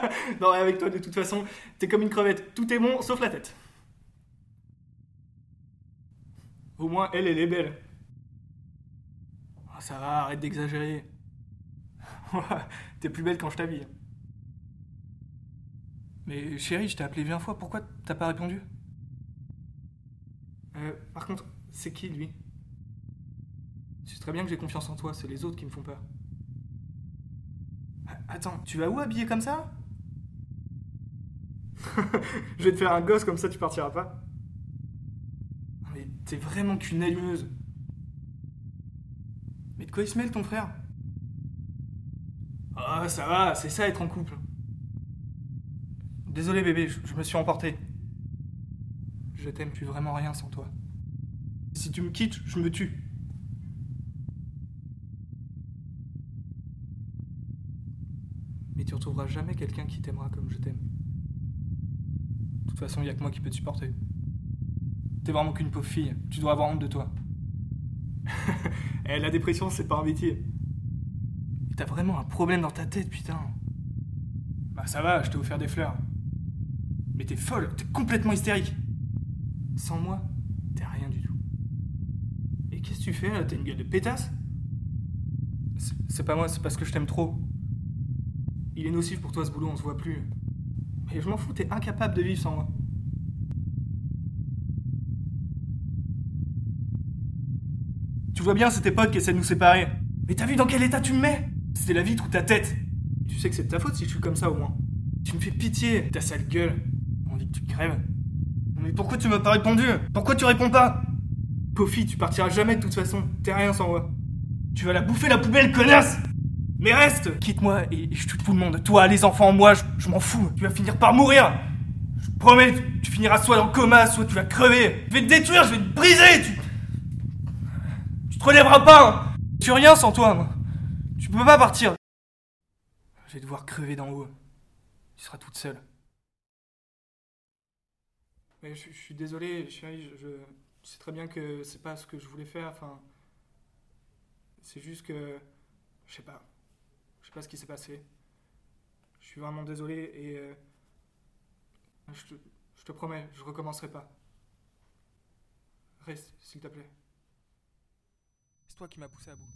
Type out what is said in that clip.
non, avec toi, de toute façon, t'es comme une crevette. Tout est bon, sauf la tête. Au moins, elle, elle est belle. Ah, ça va, arrête d'exagérer. T'es plus belle quand je t'habille. Mais chérie, je t'ai appelé 20 fois, pourquoi t'as pas répondu? Euh, Par contre, c'est qui lui? C'est très bien que j'ai confiance en toi, c'est les autres qui me font peur. Ah, Attends, tu vas où habillé comme ça? Je vais te faire un gosse comme ça, tu partiras pas. Mais t'es vraiment qu'une allumeuse. Mais de quoi il se mêle ton frère? Ah, ça va, c'est ça être en couple. Désolé bébé, je, je me suis emporté. Je t'aime plus vraiment rien sans toi. Si tu me quittes, je me tue. Mais tu retrouveras jamais quelqu'un qui t'aimera comme je t'aime. De toute façon, il y a que moi qui peux te supporter. T'es vraiment qu'une pauvre fille. Tu dois avoir honte de toi. Eh, la dépression, c'est pas un métier. T'as vraiment un problème dans ta tête, putain. Bah ça va, je t'ai offert des fleurs. Mais t'es folle, t'es complètement hystérique. Sans moi, t'es rien du tout. Et qu'est-ce que tu fais là? T'as une gueule de pétasse? C'est pas moi, c'est parce que je t'aime trop. Il est nocif pour toi ce boulot, on se voit plus. Mais je m'en fous, t'es incapable de vivre sans moi. Tu vois bien, c'est tes potes qui essaient de nous séparer. Mais t'as vu dans quel état tu me mets? C'était la vitre ou ta tête Tu sais que c'est de ta faute si je suis comme ça au moins. Tu me fais pitié, ta sale gueule. J'ai envie que tu crèves. Mais pourquoi tu m'as pas répondu? Pourquoi tu réponds pas? Pofi, tu partiras jamais de toute façon. T'es rien sans moi. Tu vas la bouffer la poubelle, connasse Mais reste Quitte-moi et, je tue tout le monde. Toi, les enfants, moi, je, je m'en fous. Tu vas finir par mourir Je promets, tu, tu finiras soit dans le coma, soit tu vas crever. Je vais te détruire, je vais te briser Tu, tu te relèveras pas hein. Je suis rien sans toi, moi. Tu peux pas partir. Je vais devoir crever d'en haut. Tu seras toute seule. Mais je, je suis désolé, chérie, je, je sais très bien que c'est pas ce que je voulais faire, enfin... C'est juste que... Je sais pas. Je sais pas ce qui s'est passé. Je suis vraiment désolé et... euh, je, te, je te promets, je recommencerai pas. Reste, s'il te plaît. C'est toi qui m'as poussé à bout.